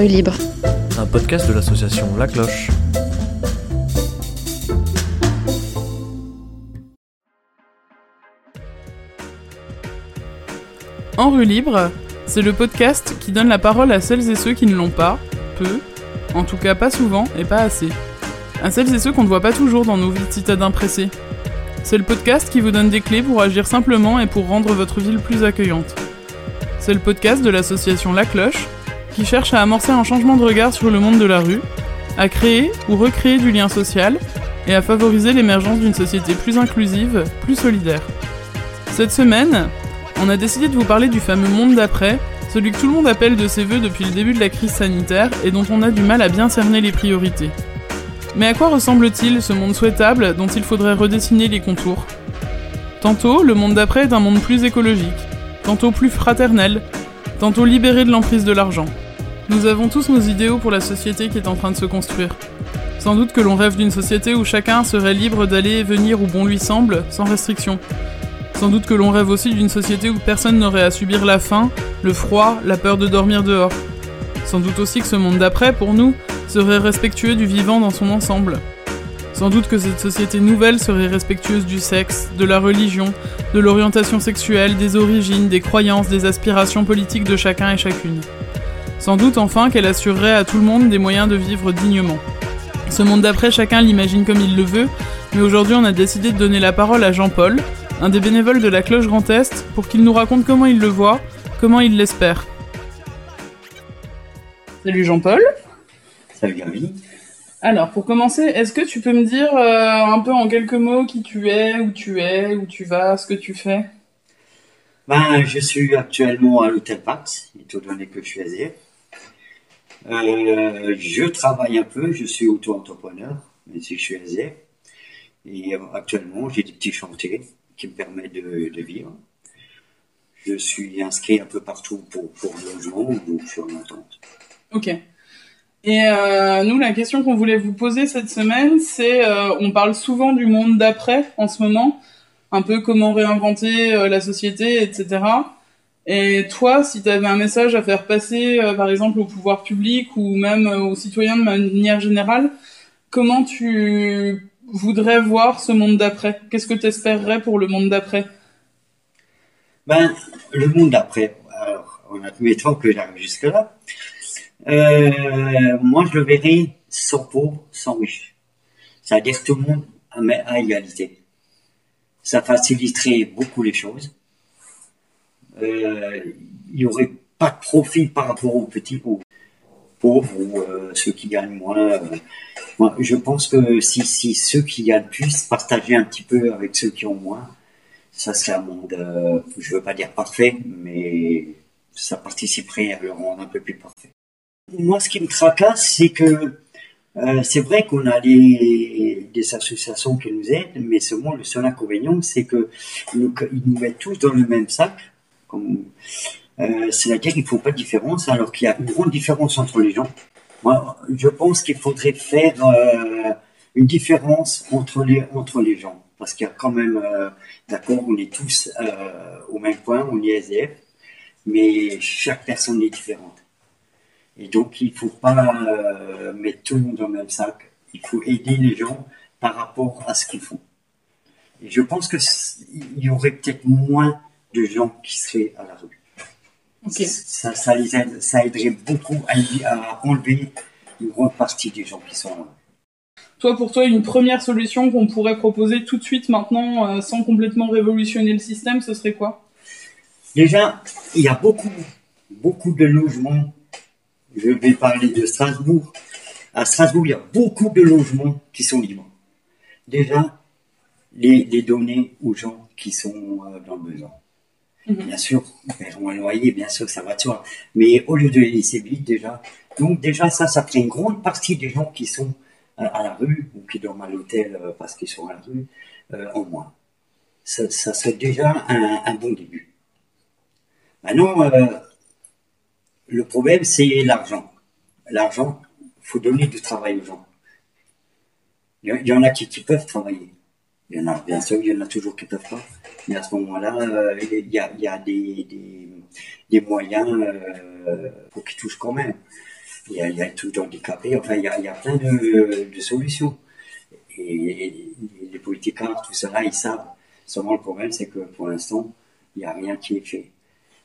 rue libre. Un podcast de l'association La Cloche. En rue libre, c'est le podcast qui donne la parole à celles et ceux qui ne l'ont pas, peu, en tout cas pas souvent et pas assez. À celles et ceux qu'on ne voit pas toujours dans nos vies de citadins pressés. C'est le podcast qui vous donne des clés pour agir simplement et pour rendre votre ville plus accueillante. C'est le podcast de l'association La Cloche, qui cherche à amorcer un changement de regard sur le monde de la rue, à créer ou recréer du lien social et à favoriser l'émergence d'une société plus inclusive, plus solidaire. Cette semaine, on a décidé de vous parler du fameux monde d'après, celui que tout le monde appelle de ses voeux depuis le début de la crise sanitaire et dont on a du mal à bien cerner les priorités. Mais à quoi ressemble-t-il ce monde souhaitable dont il faudrait redessiner les contours? Tantôt, le monde d'après est un monde plus écologique, tantôt plus fraternel, tantôt libéré de l'emprise de l'argent. Nous avons tous nos idéaux pour la société qui est en train de se construire. Sans doute que l'on rêve d'une société où chacun serait libre d'aller et venir où bon lui semble, sans restriction. Sans doute que l'on rêve aussi d'une société où personne n'aurait à subir la faim, le froid, la peur de dormir dehors. Sans doute aussi que ce monde d'après, pour nous, serait respectueux du vivant dans son ensemble. Sans doute que cette société nouvelle serait respectueuse du sexe, de la religion, de l'orientation sexuelle, des origines, des croyances, des aspirations politiques de chacun et chacune. Sans doute enfin qu'elle assurerait à tout le monde des moyens de vivre dignement. Ce monde d'après, chacun l'imagine comme il le veut, mais aujourd'hui on a décidé de donner la parole à Jean-Paul, un des bénévoles de la Cloche Grand Est, pour qu'il nous raconte comment il le voit, comment il l'espère. Salut Jean-Paul. Salut Gabi. Alors, pour commencer, est-ce que tu peux me dire euh, un peu en quelques mots qui tu es, où tu es, où tu vas, ce que tu fais? Ben, je suis actuellement à l'hôtel Pax, étant donné que je suis ASF. Euh, je travaille un peu, je suis auto-entrepreneur, mais si je suis ASF. Et euh, actuellement, j'ai des petits chantiers qui me permettent de, vivre. Je suis inscrit un peu partout pour, pour logement, donc je suis en attente. Ok. Et euh, nous, la question qu'on voulait vous poser cette semaine, c'est, on parle souvent du monde d'après en ce moment, un peu comment réinventer la société, etc. Et toi, si tu avais un message à faire passer, euh, par exemple, au pouvoir public ou même euh, aux citoyens de manière générale, comment tu voudrais voir ce monde d'après? Qu'est-ce que tu espérerais pour le monde d'après? Ben, le monde d'après, alors, en admettant que j'arrive jusque-là, euh, moi je le verrais sans pauvre, sans riche. C'est-à-dire tout le monde à égalité. Ça faciliterait beaucoup les choses. Euh, il n'y aurait pas de profit par rapport aux petits ou pauvres ou euh, ceux qui gagnent moins. euh. Moi, je pense que si, si ceux qui gagnent plus partageaient un petit peu avec ceux qui ont moins, ça serait un monde, euh, je veux pas dire parfait, mais ça participerait à le rendre un peu plus parfait. Moi, ce qui me tracasse, c'est que c'est vrai qu'on a des, des associations qui nous aident, mais seulement le seul inconvénient, c'est que nous, ils nous mettent tous dans le même sac. C'est-à-dire qu'ils ne font pas de différence, alors qu'il y a une grande différence entre les gens. Moi, je pense qu'il faudrait faire euh, une différence entre les entre les gens, parce qu'il y a quand même, euh, d'accord, on est tous euh, au même point, on est SDF, mais chaque personne est différente. Et donc, il faut pas mettre tout le monde dans le même sac. Il faut aider les gens par rapport à ce qu'ils font. Et je pense que c- il y aurait peut-être moins de gens qui seraient à la rue. Ça, ça les aide, ça aiderait beaucoup à, à enlever une grande partie des gens qui sont là. Toi, pour toi, une première solution qu'on pourrait proposer tout de suite maintenant, euh, sans complètement révolutionner le système, ce serait quoi? Déjà, il y a beaucoup, beaucoup de logements. Je vais parler de Strasbourg. À Strasbourg, il y a beaucoup de logements qui sont libres. Déjà, les, les donner aux gens qui sont euh, dans le besoin. Mhm. Bien sûr, ils paieront un loyer, bien sûr, ça va de soi. Mais au lieu de les laisser vides, déjà, donc déjà ça, ça ferait une grande partie des gens qui sont euh, à la rue ou qui dorment à l'hôtel euh, parce qu'ils sont à la rue euh, en moins. Ça, ça serait déjà un, bon début. Maintenant, euh, le problème, c'est l'argent. L'argent, faut donner du travail aux gens. Il y, en a qui peuvent travailler. Il y en a, bien sûr, il y en a toujours qui peuvent pas. Mais à ce moment-là, euh, il y a, il y a des, des, des moyens euh, pour qu'ils touchent quand même. il y a, il y a tout handicapé, enfin, il y a, il y a plein de, de solutions. Et, et les politicards, tout cela, ils savent. Seulement, le problème, c'est que pour l'instant, il n'y a rien qui est fait.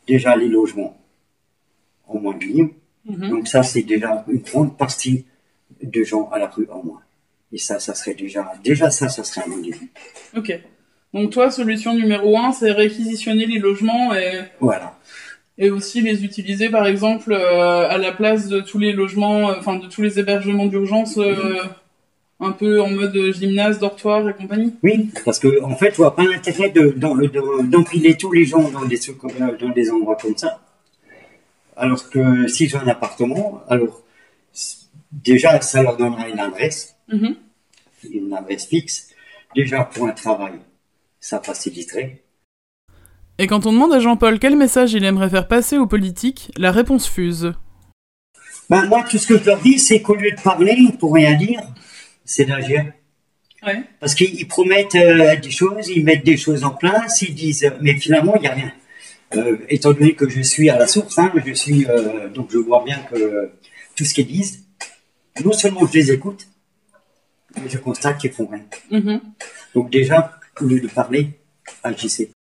Déjà, les logements ont moins de lignes. Mhm. Donc ça, c'est déjà une grande partie de gens à la rue en moins. Et ça, ça serait déjà, déjà ça, ça serait un bon début. Ok. Donc toi, solution numéro un, c'est réquisitionner les logements et, Voilà. et aussi les utiliser, par exemple, euh, à la place de tous les logements, euh, enfin de tous les hébergements d'urgence, euh, un peu en mode gymnase, dortoir et compagnie. Oui, parce que en fait, tu vois pas l'intérêt de, d'empiler tous les gens dans des, dans des endroits comme ça. Alors que si j'ai un appartement, alors déjà, ça leur donnera une adresse, Une adresse fixe. Déjà pour un travail, ça faciliterait. Et quand on demande à Jean-Paul quel message il aimerait faire passer aux politiques, la réponse fuse. Ben, moi, tout ce que je leur dis, c'est qu'au lieu de parler pour rien dire, c'est d'agir. Ouais. Parce qu'ils ils promettent euh, des choses, ils mettent des choses en place, ils disent, euh, mais finalement, il n'y a rien. Euh, étant donné que je suis à la source, hein, je suis, euh, donc je vois bien que tout ce qu'ils disent, non seulement je les écoute, je constate qu'ils font rien. Mhm. Donc déjà, au lieu de parler, agissez.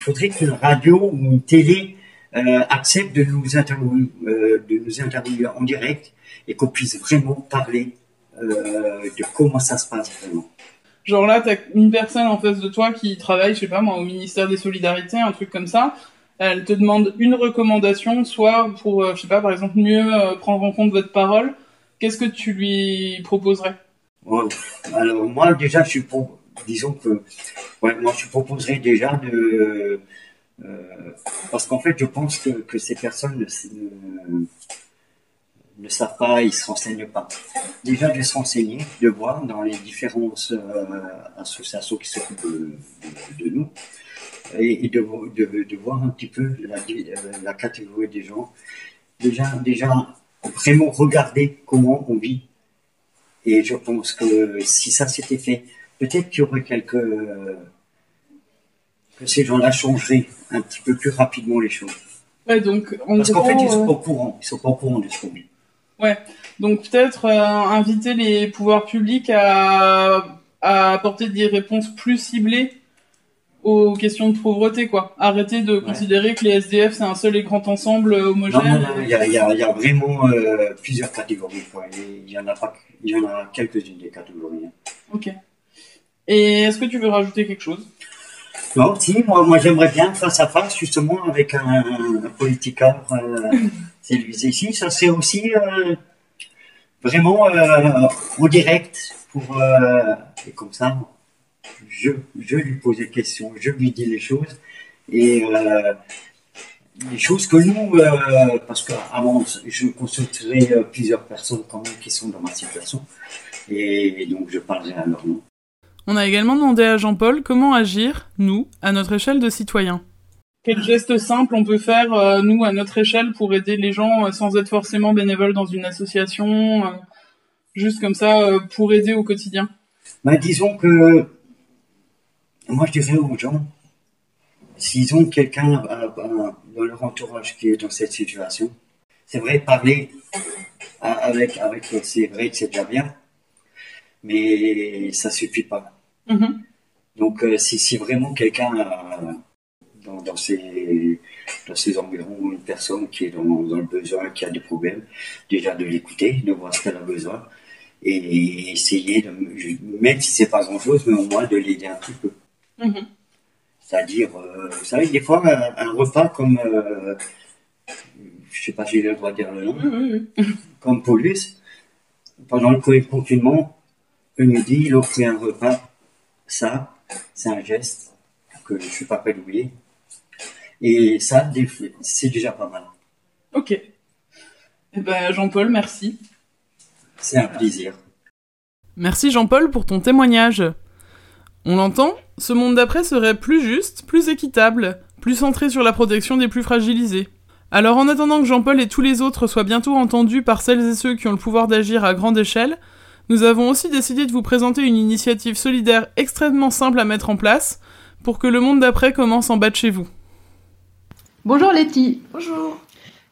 Il faudrait qu'une radio ou une télé euh, accepte de nous interviewer, euh, de nous interviewer en direct et qu'on puisse vraiment parler euh, de comment ça se passe vraiment. Genre là, t'as une personne en face de toi qui travaille, je sais pas moi, au ministère des Solidarités, un truc comme ça. Elle te demande une recommandation, soit pour, je sais pas, par exemple, mieux prendre en compte votre parole. Qu'est-ce que tu lui proposerais? Alors moi déjà, je suis disons que, ouais, moi je proposerais déjà de, euh, parce qu'en fait, je pense que, que ces personnes ne, ne, savent pas, ils se renseignent pas. Déjà de se renseigner, de voir dans les différentes euh, associations qui s'occupent de, de, nous, et, et de, de, voir un petit peu la, la catégorie des gens. Déjà, déjà vraiment regarder comment on vit et je pense que si ça s'était fait, peut-être qu'il y aurait quelques. que ces gens-là changeraient un petit peu plus rapidement les choses. Ouais, donc en Parce qu'en fait, ils sont euh, pas au courant. Ils sont pas au courant de ce qu'on vit. donc peut-être euh, inviter les pouvoirs publics à, à apporter des réponses plus ciblées aux questions de pauvreté, quoi. Arrêter de considérer que les SDF c'est un seul et grand ensemble euh, homogène. Non, non, non, il y a, il y a- il y a vraiment euh, plusieurs catégories. quoi. Il y en a pas, il y en a quelques-unes des catégories. hein. Ok. Et est-ce que tu veux rajouter quelque chose? Non, si, moi, moi j'aimerais bien face à face justement avec un, un politicard. Euh, c'est lui ici. Ça serait aussi euh, vraiment en direct pour et comme ça, je, je lui pose des questions, je lui dis les choses et euh, les choses que nous, euh, parce qu'avant je consulterai euh, plusieurs personnes quand même qui sont dans ma situation et, donc je parlerai à leur nom. On a également demandé à Jean-Paul comment agir, nous, à notre échelle de citoyens. Quel geste simple on peut faire, euh, nous, à notre échelle, pour aider les gens euh, sans être forcément bénévole dans une association, euh, juste comme ça, euh, pour aider au quotidien? Ben, disons que moi je dirais aux gens, s'ils ont quelqu'un euh, euh, dans leur entourage qui est dans cette situation, c'est vrai parler euh, avec avec c'est vrai que c'est déjà bien, mais ça suffit pas. Mhm. Donc euh, si si vraiment quelqu'un euh, dans dans ses dans ses environs une personne qui est dans, dans le besoin, qui a des problèmes, déjà de l'écouter, de voir ce qu'elle a besoin et essayer de, même si c'est pas grand chose, mais au moins de l'aider un petit peu. Mhm. C'est-à-dire, euh, vous savez, des fois, un, un repas comme, euh, je sais pas si j'ai le droit de dire le nom, oui, oui. comme Paulus, pendant le confinement, le midi, il offrait un repas. Ça, c'est un geste que je suis pas prêt d'oublier. Et ça, c'est déjà pas mal. Ok. Eh ben, Jean-Paul, merci. C'est un plaisir. Merci Jean-Paul pour ton témoignage. On l'entend, ce monde d'après serait plus juste, plus équitable, plus centré sur la protection des plus fragilisés. Alors en attendant que Jean-Paul et tous les autres soient bientôt entendus par celles et ceux qui ont le pouvoir d'agir à grande échelle, nous avons aussi décidé de vous présenter une initiative solidaire extrêmement simple à mettre en place pour que le monde d'après commence en bas de chez vous. Bonjour Letty. Bonjour.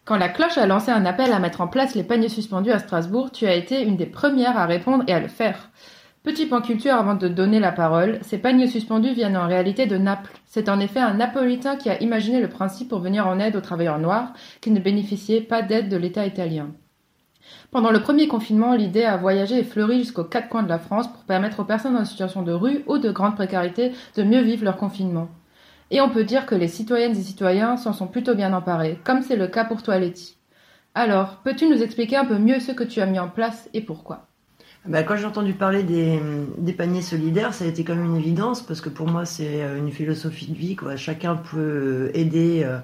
Quand la cloche a lancé un appel à mettre en place les paniers suspendus à Strasbourg, tu as été une des premières à répondre et à le faire. Petit point culture avant de donner la parole, ces paniers suspendus viennent en réalité de Naples. C'est en effet un Napolitain qui a imaginé le principe pour venir en aide aux travailleurs noirs qui ne bénéficiaient pas d'aide de l'État italien. Pendant le premier confinement, l'idée a voyagé et fleuri jusqu'aux quatre coins de la France pour permettre aux personnes en situation de rue ou de grande précarité de mieux vivre leur confinement. Et on peut dire que les citoyennes et citoyens s'en sont plutôt bien emparés, comme c'est le cas pour toi Letty. Alors, peux-tu nous expliquer un peu mieux ce que tu as mis en place et pourquoi? Bah, quand j'ai entendu parler des, des, paniers solidaires, ça a été comme une évidence parce que pour moi c'est euh, une philosophie de vie. Quoi. Chacun peut aider euh,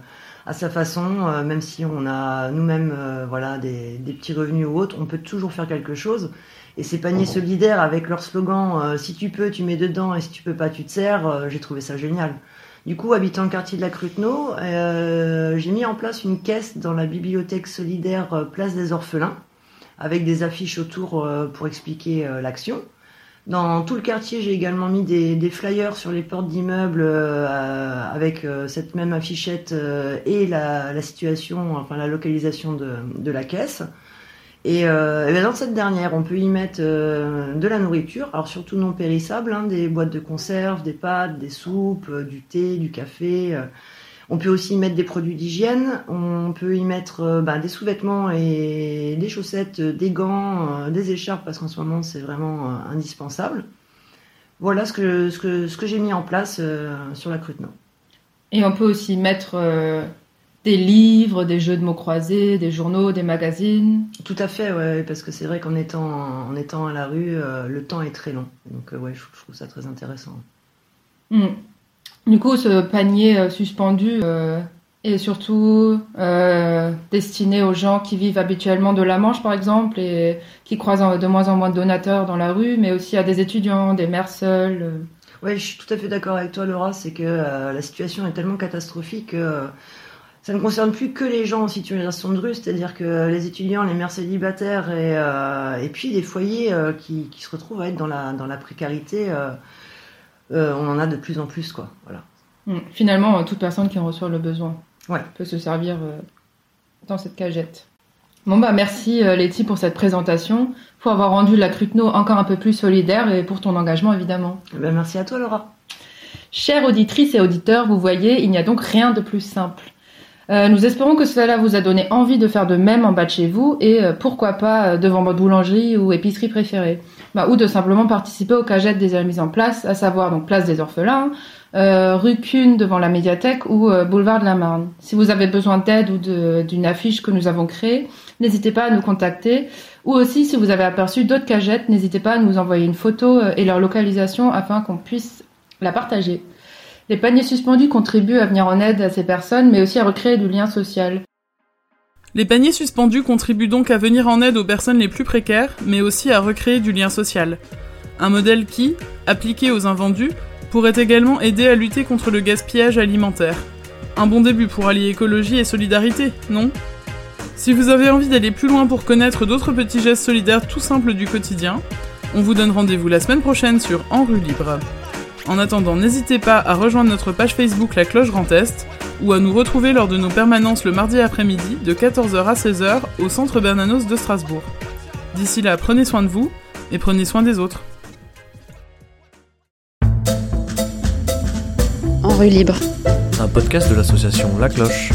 à sa façon, euh, même si on a nous-mêmes voilà des, des, petits revenus ou autres, on peut toujours faire quelque chose. Et ces paniers solidaires avec leur slogan si tu peux tu mets dedans et si tu peux pas tu te sers, j'ai trouvé ça génial. Du coup, habitant le quartier de la Cruteno, euh, j'ai mis en place une caisse dans la bibliothèque solidaire euh, Place des Orphelins, avec des affiches autour euh, pour expliquer l'action. Dans tout le quartier, j'ai également mis des, flyers sur les portes d'immeubles avec cette même affichette et la, situation, enfin la localisation de la caisse. Et, euh, dans cette dernière, on peut y mettre euh, de la nourriture, alors surtout non périssable, hein, des boîtes de conserve, des pâtes, des soupes, euh, du thé, du café. Euh. On peut aussi y mettre des produits d'hygiène, on peut y mettre ben, des sous-vêtements et des chaussettes, des gants, des écharpes, parce qu'en ce moment c'est vraiment indispensable. Voilà ce que, ce que, ce que j'ai mis en place sur la Cruteno. Et on peut aussi mettre des livres, des jeux de mots croisés, des journaux, des magazines. Tout à fait, ouais, parce que c'est vrai qu'en étant, en étant à la rue, euh, le temps est très long. Donc, euh, ouais, je, trouve ça très intéressant. Hmm. Du coup, ce panier euh, suspendu est surtout destiné aux gens qui vivent habituellement de la Manche, par exemple, et qui croisent de moins en moins de donateurs dans la rue, mais aussi à des étudiants, des mères seules. Oui, je suis tout à fait d'accord avec toi, Laura. C'est que la situation est tellement catastrophique que ça ne concerne plus que les gens en situation de rue, c'est-à-dire que les étudiants, les mères célibataires et, euh, et puis les foyers euh, qui, qui, se retrouvent à être dans la, dans la précarité, euh, on en a de plus en plus. Quoi. Voilà. Mmh. Finalement, toute personne qui en reçoit le besoin ouais. peut se servir dans cette cagette. Bon bah merci Letty pour cette présentation, pour avoir rendu la Cruteno encore un peu plus solidaire et pour ton engagement évidemment. Eh ben, merci à toi Laura. Chères auditrices et auditeurs, vous voyez, il n'y a donc rien de plus simple. Euh, nous espérons que cela vous a donné envie de faire de même en bas de chez vous et euh, pourquoi pas euh, devant votre boulangerie ou épicerie préférée. Bah, ou de simplement participer aux cagettes déjà mises en place, à savoir donc place des orphelins, rue Cune devant la médiathèque ou boulevard de la Marne. Si vous avez besoin d'aide ou d'une affiche que nous avons créée, n'hésitez pas à nous contacter. Ou aussi si vous avez aperçu d'autres cagettes, n'hésitez pas à nous envoyer une photo et leur localisation afin qu'on puisse la partager. Les paniers suspendus contribuent à venir en aide à ces personnes, mais aussi à recréer du lien social. Les paniers suspendus contribuent donc à venir en aide aux personnes les plus précaires, mais aussi à recréer du lien social. Un modèle qui, appliqué aux invendus, pourrait également aider à lutter contre le gaspillage alimentaire. Un bon début pour allier écologie et solidarité, non? Si vous avez envie d'aller plus loin pour connaître d'autres petits gestes solidaires tout simples du quotidien, on vous donne rendez-vous la semaine prochaine sur En rue libre. En attendant, n'hésitez pas à rejoindre notre page Facebook La Cloche Grand Est ou à nous retrouver lors de nos permanences le mardi après-midi de 14h à 16h au Centre Bernanos de Strasbourg. D'ici là, prenez soin de vous et prenez soin des autres. En rue libre. Un podcast de l'association La Cloche.